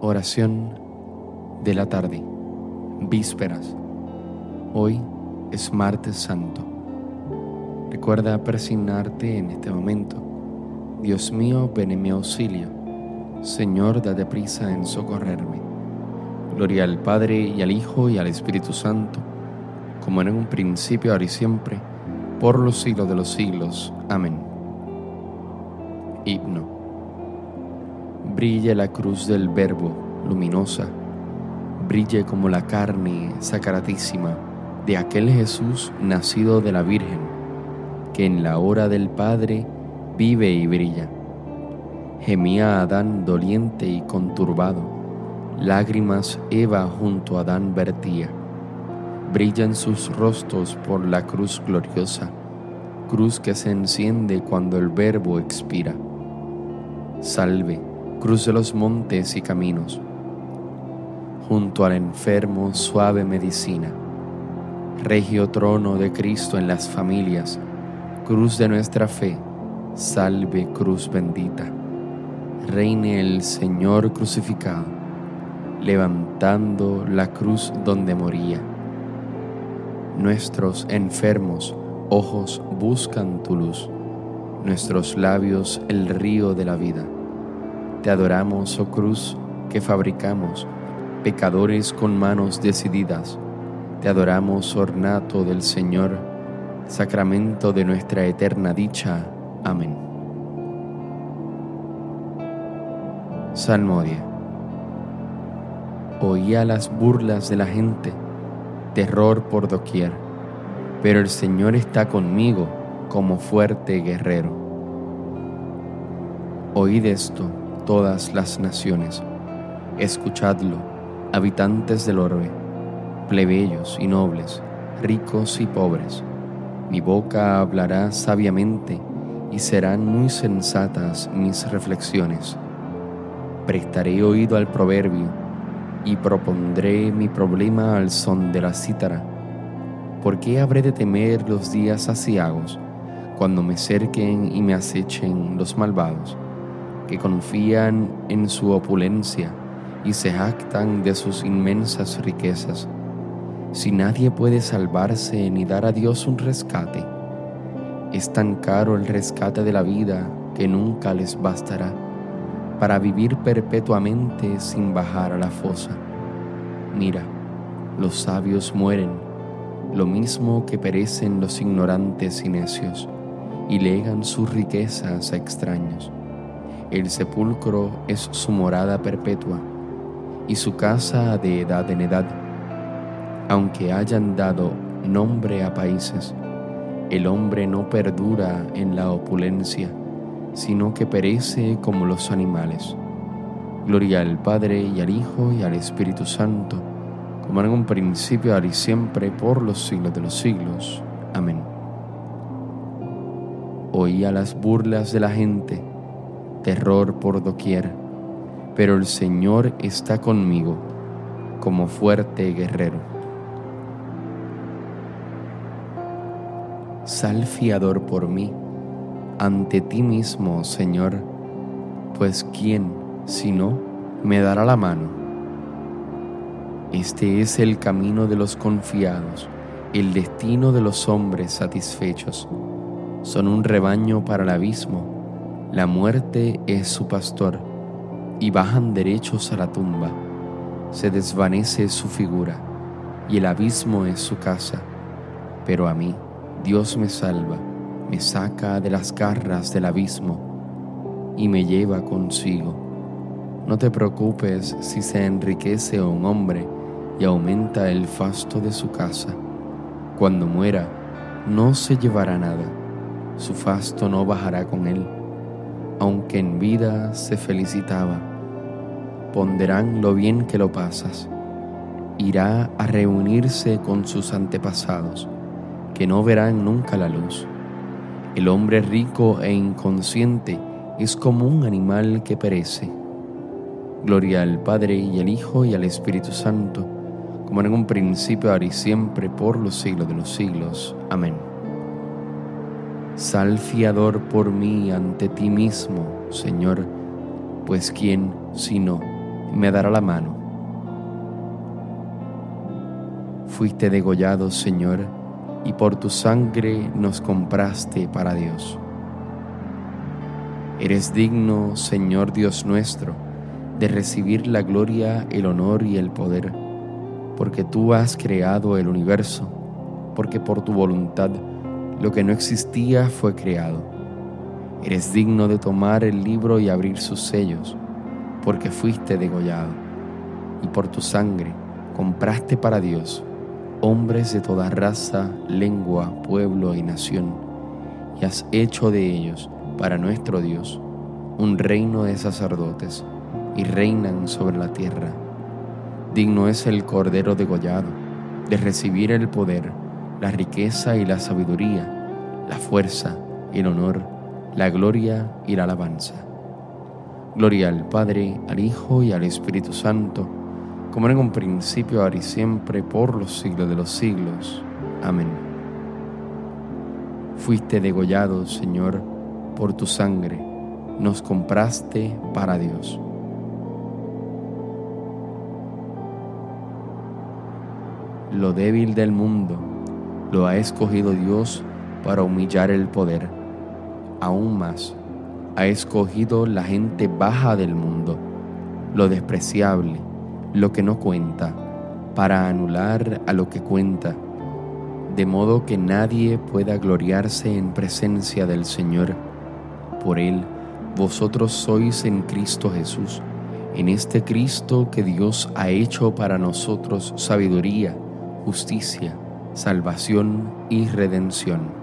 Oración de la tarde, vísperas. Hoy es martes santo. Recuerda persignarte en este momento. Dios mío, ven en mi auxilio. Señor, date prisa en socorrerme. Gloria al Padre y al Hijo y al Espíritu Santo, como en un principio, ahora y siempre, por los siglos de los siglos. Amén. Himno. Brille la cruz del Verbo, luminosa, brille como la carne sacratísima de aquel Jesús nacido de la Virgen, que en la hora del Padre vive y brilla. Gemía Adán doliente y conturbado, lágrimas Eva junto a Adán vertía. Brillan sus rostros por la cruz gloriosa, cruz que se enciende cuando el Verbo expira. Salve, cruz de los montes y caminos, junto al enfermo suave medicina, regio trono de Cristo en las familias, cruz de nuestra fe, salve cruz bendita, reine el Señor crucificado, levantando la cruz donde moría. Nuestros enfermos ojos buscan tu luz, nuestros labios el río de la vida te adoramos, oh cruz, que fabricamos, pecadores con manos decididas. Te adoramos, ornato del Señor, sacramento de nuestra eterna dicha. Amén. Salmodia. Oía las burlas de la gente, terror por doquier, pero el Señor está conmigo como fuerte guerrero. Oíd esto todas las naciones. Escuchadlo, habitantes del orbe, plebeyos y nobles, ricos y pobres. Mi boca hablará sabiamente y serán muy sensatas mis reflexiones. Prestaré oído al proverbio y propondré mi problema al son de la cítara. ¿Por qué habré de temer los días asiagos cuando me cerquen y me acechen los malvados? Que confían en su opulencia y se jactan de sus inmensas riquezas. Si nadie puede salvarse ni dar a Dios un rescate, es tan caro el rescate de la vida que nunca les bastará para vivir perpetuamente sin bajar a la fosa. Mira, los sabios mueren, lo mismo que perecen los ignorantes y necios, y legan sus riquezas a extraños. El sepulcro es su morada perpetua y su casa de edad en edad. Aunque hayan dado nombre a países, el hombre no perdura en la opulencia, sino que perece como los animales. Gloria al Padre y al Hijo y al Espíritu Santo, como en un principio, ahora y siempre, por los siglos de los siglos. Amén. Oía las burlas de la gente terror por doquier, pero el Señor está conmigo como fuerte guerrero. Sal fiador por mí ante ti mismo, Señor, pues ¿quién, si no, me dará la mano? Este es el camino de los confiados, el destino de los hombres satisfechos. Son un rebaño para el abismo, la muerte es su pastor, y bajan derechos a la tumba. Se desvanece su figura, y el abismo es su casa. Pero a mí, Dios me salva, me saca de las garras del abismo, y me lleva consigo. No te preocupes si se enriquece un hombre, y aumenta el fasto de su casa. Cuando muera, no se llevará nada, su fasto no bajará con él, aunque en vida se felicitaba. Ponderán lo bien que lo pasas. Irá a reunirse con sus antepasados, que no verán nunca la luz. El hombre rico e inconsciente es como un animal que perece. Gloria al Padre y al Hijo y al Espíritu Santo como en un principio, ahora y siempre, por los siglos de los siglos. Amén. Sal fiador por mí ante ti mismo, Señor, pues quién, si no, me dará la mano. Fuiste degollado, Señor, y por tu sangre nos compraste para Dios. Eres digno, Señor Dios nuestro, de recibir la gloria, el honor y el poder porque tú has creado el universo, porque por tu voluntad lo que no existía fue creado. Eres digno de tomar el libro y abrir sus sellos, porque fuiste degollado, y por tu sangre compraste para Dios hombres de toda raza, lengua, pueblo y nación, y has hecho de ellos, para nuestro Dios, un reino de sacerdotes, y reinan sobre la tierra Digno es el Cordero degollado de recibir el poder, la riqueza y la sabiduría, la fuerza, el honor, la gloria y la alabanza. Gloria al Padre, al Hijo y al Espíritu Santo, como era en un principio, ahora y siempre, por los siglos de los siglos. Amén. Fuiste degollado, Señor, por tu sangre, nos compraste para Dios. lo débil del mundo, lo ha escogido Dios para humillar el poder. Aún más, ha escogido la gente baja del mundo, lo despreciable, lo que no cuenta, para anular a lo que cuenta, de modo que nadie pueda gloriarse en presencia del Señor. Por Él, vosotros sois en Cristo Jesús, en este Cristo que Dios ha hecho para nosotros sabiduría, justicia, salvación y redención.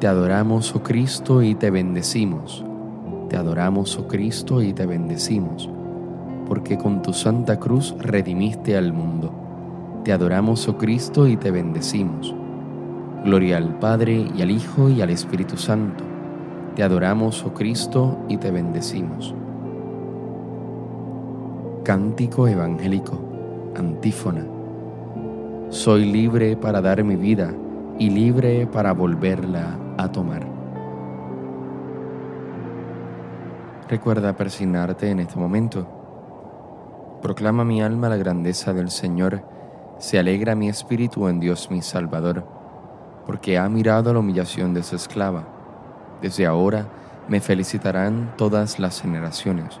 Te adoramos, oh Cristo, y te bendecimos. Te adoramos, oh Cristo, y te bendecimos, porque con tu santa cruz redimiste al mundo. Te adoramos, oh Cristo, y te bendecimos. Gloria al Padre, y al Hijo, y al Espíritu Santo. Te adoramos, oh Cristo, y te bendecimos. Cántico evangélico, antífona. Soy libre para dar mi vida y libre para volverla a tomar. Recuerda persignarte en este momento. Proclama mi alma la grandeza del Señor, se alegra mi espíritu en Dios mi Salvador, porque ha mirado la humillación de su esclava. Desde ahora me felicitarán todas las generaciones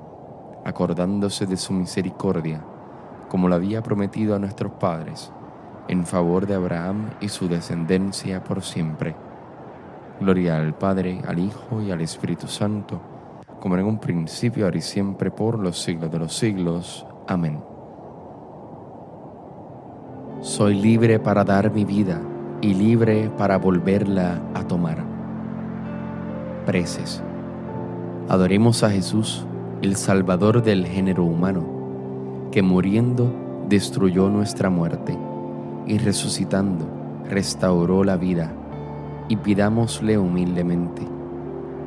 acordándose de su misericordia, como lo había prometido a nuestros padres, en favor de Abraham y su descendencia por siempre. Gloria al Padre, al Hijo y al Espíritu Santo, como en un principio, ahora y siempre, por los siglos de los siglos. Amén. Soy libre para dar mi vida y libre para volverla a tomar. Preces. Adoremos a Jesús el Salvador del género humano, que muriendo destruyó nuestra muerte y resucitando restauró la vida, y pidámosle humildemente,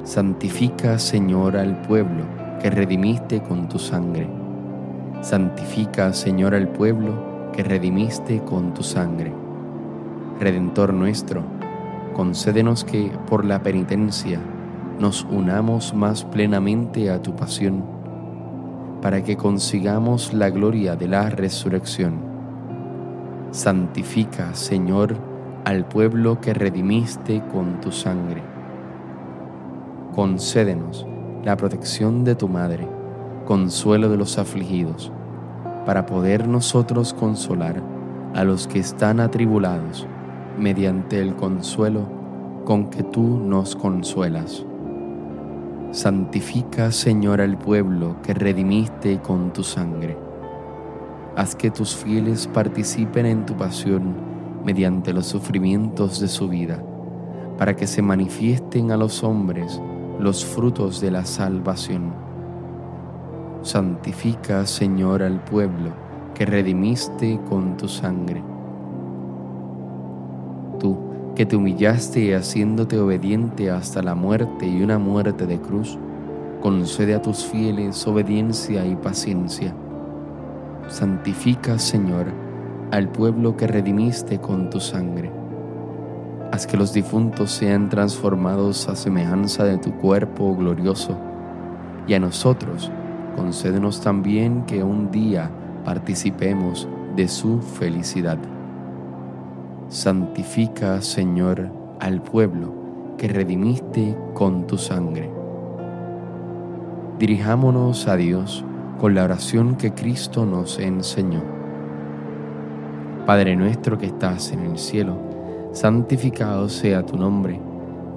santifica Señor al pueblo que redimiste con tu sangre. Santifica Señor al pueblo que redimiste con tu sangre. Redentor nuestro, concédenos que por la penitencia nos unamos más plenamente a tu pasión, para que consigamos la gloria de la resurrección. Santifica, Señor, al pueblo que redimiste con tu sangre. Concédenos la protección de tu Madre, consuelo de los afligidos, para poder nosotros consolar a los que están atribulados mediante el consuelo con que tú nos consuelas. Santifica, Señor, al pueblo que redimiste con tu sangre. Haz que tus fieles participen en tu pasión mediante los sufrimientos de su vida, para que se manifiesten a los hombres los frutos de la salvación. Santifica, Señor, al pueblo que redimiste con tu sangre. Tú, que te humillaste haciéndote obediente hasta la muerte y una muerte de cruz, concede a tus fieles obediencia y paciencia. Santifica, Señor, al pueblo que redimiste con tu sangre. Haz que los difuntos sean transformados a semejanza de tu cuerpo glorioso, y a nosotros concédenos también que un día participemos de su felicidad. Santifica, Señor, al pueblo que redimiste con tu sangre. Dirijámonos a Dios con la oración que Cristo nos enseñó. Padre nuestro que estás en el cielo, santificado sea tu nombre,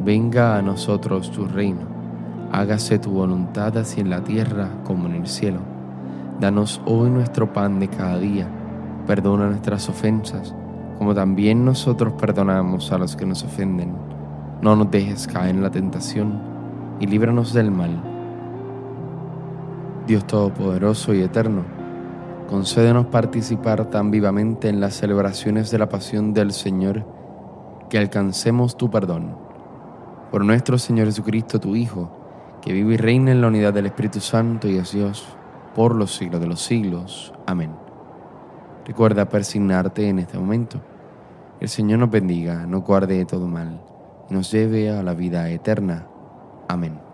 venga a nosotros tu reino, hágase tu voluntad así en la tierra como en el cielo. Danos hoy nuestro pan de cada día, perdona nuestras ofensas, como también nosotros perdonamos a los que nos ofenden. No nos dejes caer en la tentación y líbranos del mal. Dios Todopoderoso y Eterno, concédenos participar tan vivamente en las celebraciones de la pasión del Señor que alcancemos tu perdón. Por nuestro Señor Jesucristo, tu Hijo, que vive y reina en la unidad del Espíritu Santo y es Dios por los siglos de los siglos. Amén. Recuerda persignarte en este momento. El Señor nos bendiga, nos guarde de todo mal nos lleve a la vida eterna. Amén.